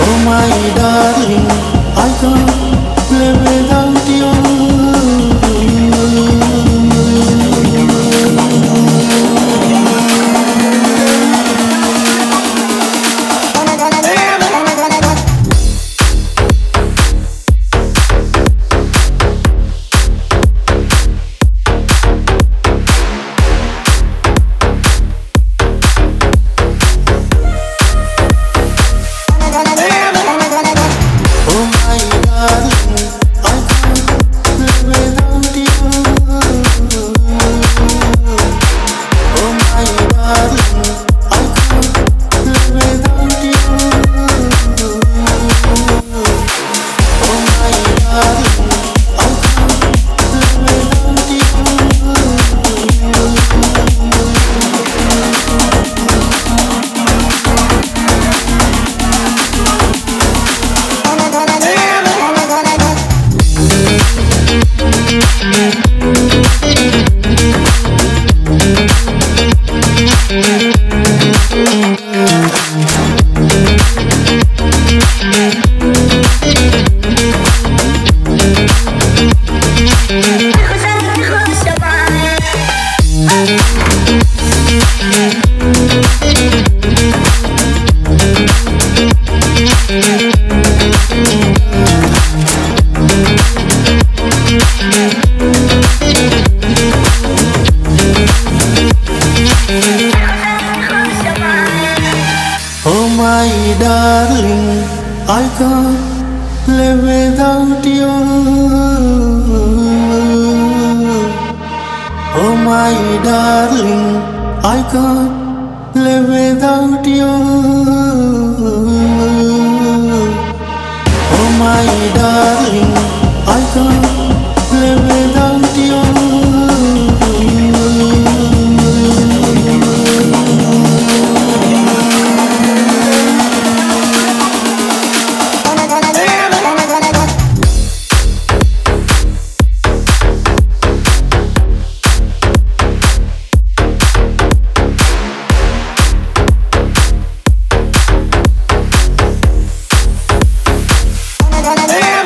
Oh, my darling, I can't live without you. Oh my darling. I can't live without you. Oh my darling, I can't live without you. Oh my darling, I can't live without you. Yeah.